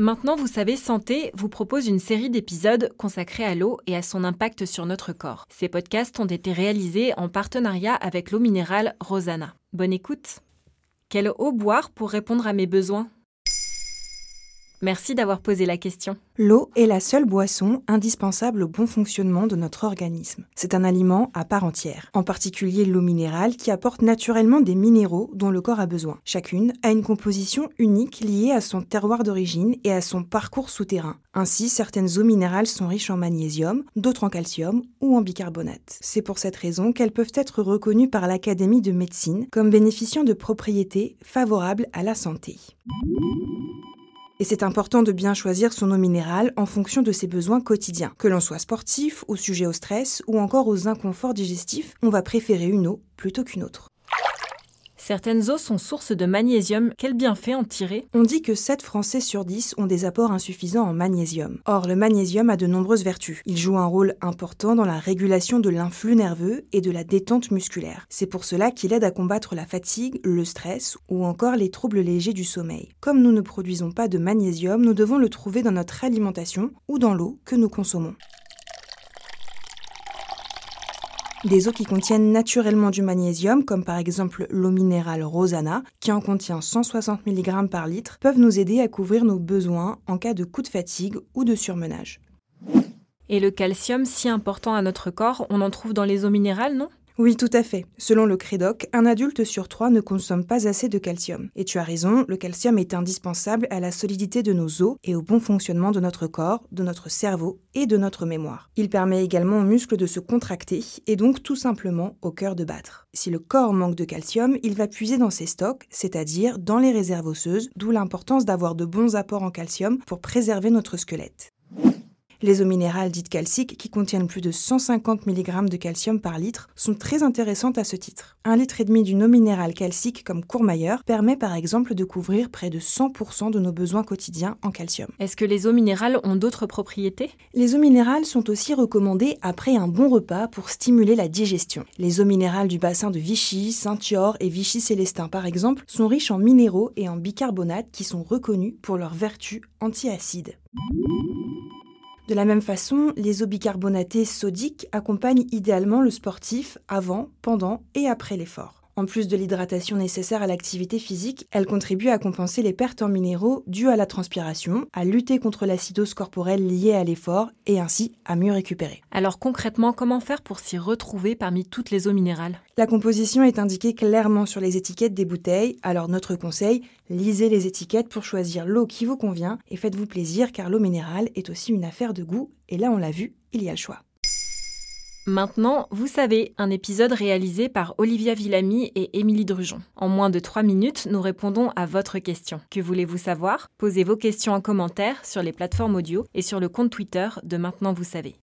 Maintenant, vous savez, Santé vous propose une série d'épisodes consacrés à l'eau et à son impact sur notre corps. Ces podcasts ont été réalisés en partenariat avec l'eau minérale Rosanna. Bonne écoute. Quelle eau boire pour répondre à mes besoins? Merci d'avoir posé la question. L'eau est la seule boisson indispensable au bon fonctionnement de notre organisme. C'est un aliment à part entière, en particulier l'eau minérale qui apporte naturellement des minéraux dont le corps a besoin. Chacune a une composition unique liée à son terroir d'origine et à son parcours souterrain. Ainsi, certaines eaux minérales sont riches en magnésium, d'autres en calcium ou en bicarbonate. C'est pour cette raison qu'elles peuvent être reconnues par l'Académie de médecine comme bénéficiant de propriétés favorables à la santé. Et c'est important de bien choisir son eau minérale en fonction de ses besoins quotidiens. Que l'on soit sportif, ou sujet au stress, ou encore aux inconforts digestifs, on va préférer une eau plutôt qu'une autre. Certaines eaux sont sources de magnésium. Quel bienfait en tirer? On dit que 7 Français sur 10 ont des apports insuffisants en magnésium. Or, le magnésium a de nombreuses vertus. Il joue un rôle important dans la régulation de l'influx nerveux et de la détente musculaire. C'est pour cela qu'il aide à combattre la fatigue, le stress ou encore les troubles légers du sommeil. Comme nous ne produisons pas de magnésium, nous devons le trouver dans notre alimentation ou dans l'eau que nous consommons. Des eaux qui contiennent naturellement du magnésium, comme par exemple l'eau minérale Rosanna, qui en contient 160 mg par litre, peuvent nous aider à couvrir nos besoins en cas de coup de fatigue ou de surmenage. Et le calcium, si important à notre corps, on en trouve dans les eaux minérales, non? Oui, tout à fait. Selon le Crédoc, un adulte sur trois ne consomme pas assez de calcium. Et tu as raison, le calcium est indispensable à la solidité de nos os et au bon fonctionnement de notre corps, de notre cerveau et de notre mémoire. Il permet également aux muscles de se contracter et donc tout simplement au cœur de battre. Si le corps manque de calcium, il va puiser dans ses stocks, c'est-à-dire dans les réserves osseuses, d'où l'importance d'avoir de bons apports en calcium pour préserver notre squelette. Les eaux minérales dites calciques, qui contiennent plus de 150 mg de calcium par litre, sont très intéressantes à ce titre. Un litre et demi d'une eau minérale calcique comme Courmayeur permet par exemple de couvrir près de 100% de nos besoins quotidiens en calcium. Est-ce que les eaux minérales ont d'autres propriétés? Les eaux minérales sont aussi recommandées après un bon repas pour stimuler la digestion. Les eaux minérales du bassin de Vichy, Saint-Thior et Vichy-Célestin par exemple sont riches en minéraux et en bicarbonate qui sont reconnus pour leurs vertus antiacides. De la même façon, les eaux bicarbonatées sodiques accompagnent idéalement le sportif avant, pendant et après l'effort. En plus de l'hydratation nécessaire à l'activité physique, elle contribue à compenser les pertes en minéraux dues à la transpiration, à lutter contre l'acidose corporelle liée à l'effort et ainsi à mieux récupérer. Alors concrètement, comment faire pour s'y retrouver parmi toutes les eaux minérales? La composition est indiquée clairement sur les étiquettes des bouteilles, alors notre conseil, lisez les étiquettes pour choisir l'eau qui vous convient et faites-vous plaisir car l'eau minérale est aussi une affaire de goût et là on l'a vu, il y a le choix. Maintenant, vous savez, un épisode réalisé par Olivia Villamy et Émilie Drujon. En moins de 3 minutes, nous répondons à votre question. Que voulez-vous savoir? Posez vos questions en commentaire sur les plateformes audio et sur le compte Twitter de Maintenant Vous savez.